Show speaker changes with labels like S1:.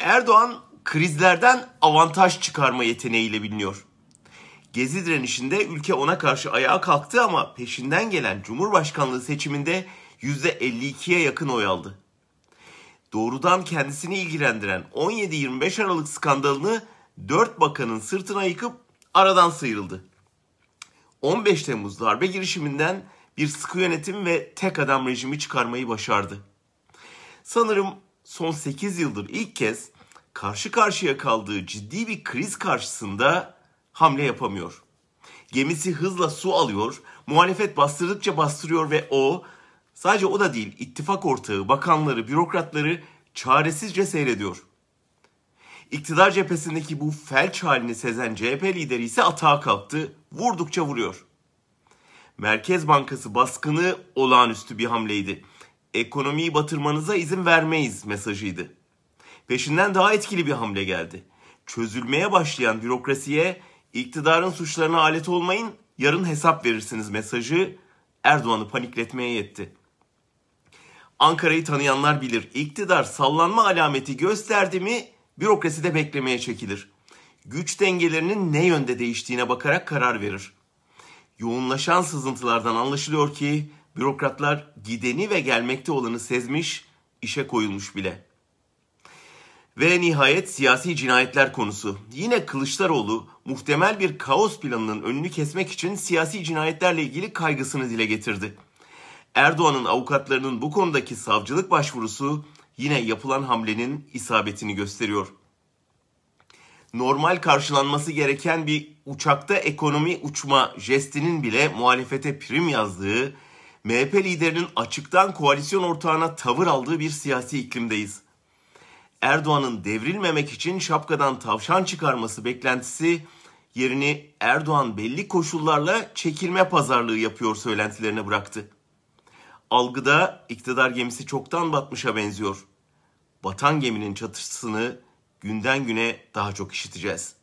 S1: Erdoğan krizlerden avantaj çıkarma yeteneğiyle biliniyor. Gezi direnişinde ülke ona karşı ayağa kalktı ama peşinden gelen Cumhurbaşkanlığı seçiminde %52'ye yakın oy aldı. Doğrudan kendisini ilgilendiren 17-25 Aralık skandalını 4 bakanın sırtına yıkıp aradan sıyrıldı. 15 Temmuz darbe girişiminden bir sıkı yönetim ve tek adam rejimi çıkarmayı başardı. Sanırım son 8 yıldır ilk kez karşı karşıya kaldığı ciddi bir kriz karşısında hamle yapamıyor. Gemisi hızla su alıyor, muhalefet bastırdıkça bastırıyor ve o sadece o da değil ittifak ortağı, bakanları, bürokratları çaresizce seyrediyor. İktidar cephesindeki bu felç halini sezen CHP lideri ise atağa kalktı, vurdukça vuruyor. Merkez Bankası baskını olağanüstü bir hamleydi. Ekonomiyi batırmanıza izin vermeyiz mesajıydı. Peşinden daha etkili bir hamle geldi. Çözülmeye başlayan bürokrasiye iktidarın suçlarına alet olmayın, yarın hesap verirsiniz mesajı Erdoğan'ı panikletmeye yetti. Ankara'yı tanıyanlar bilir. İktidar sallanma alameti gösterdi mi bürokrasi de beklemeye çekilir. Güç dengelerinin ne yönde değiştiğine bakarak karar verir. Yoğunlaşan sızıntılardan anlaşılıyor ki bürokratlar gideni ve gelmekte olanı sezmiş, işe koyulmuş bile. Ve nihayet siyasi cinayetler konusu. Yine Kılıçdaroğlu muhtemel bir kaos planının önünü kesmek için siyasi cinayetlerle ilgili kaygısını dile getirdi. Erdoğan'ın avukatlarının bu konudaki savcılık başvurusu yine yapılan hamlenin isabetini gösteriyor. Normal karşılanması gereken bir uçakta ekonomi uçma jestinin bile muhalefete prim yazdığı, MHP liderinin açıktan koalisyon ortağına tavır aldığı bir siyasi iklimdeyiz. Erdoğan'ın devrilmemek için şapkadan tavşan çıkarması beklentisi yerini Erdoğan belli koşullarla çekilme pazarlığı yapıyor söylentilerine bıraktı. Algıda iktidar gemisi çoktan batmışa benziyor. Batan geminin çatışısını günden güne daha çok işiteceğiz.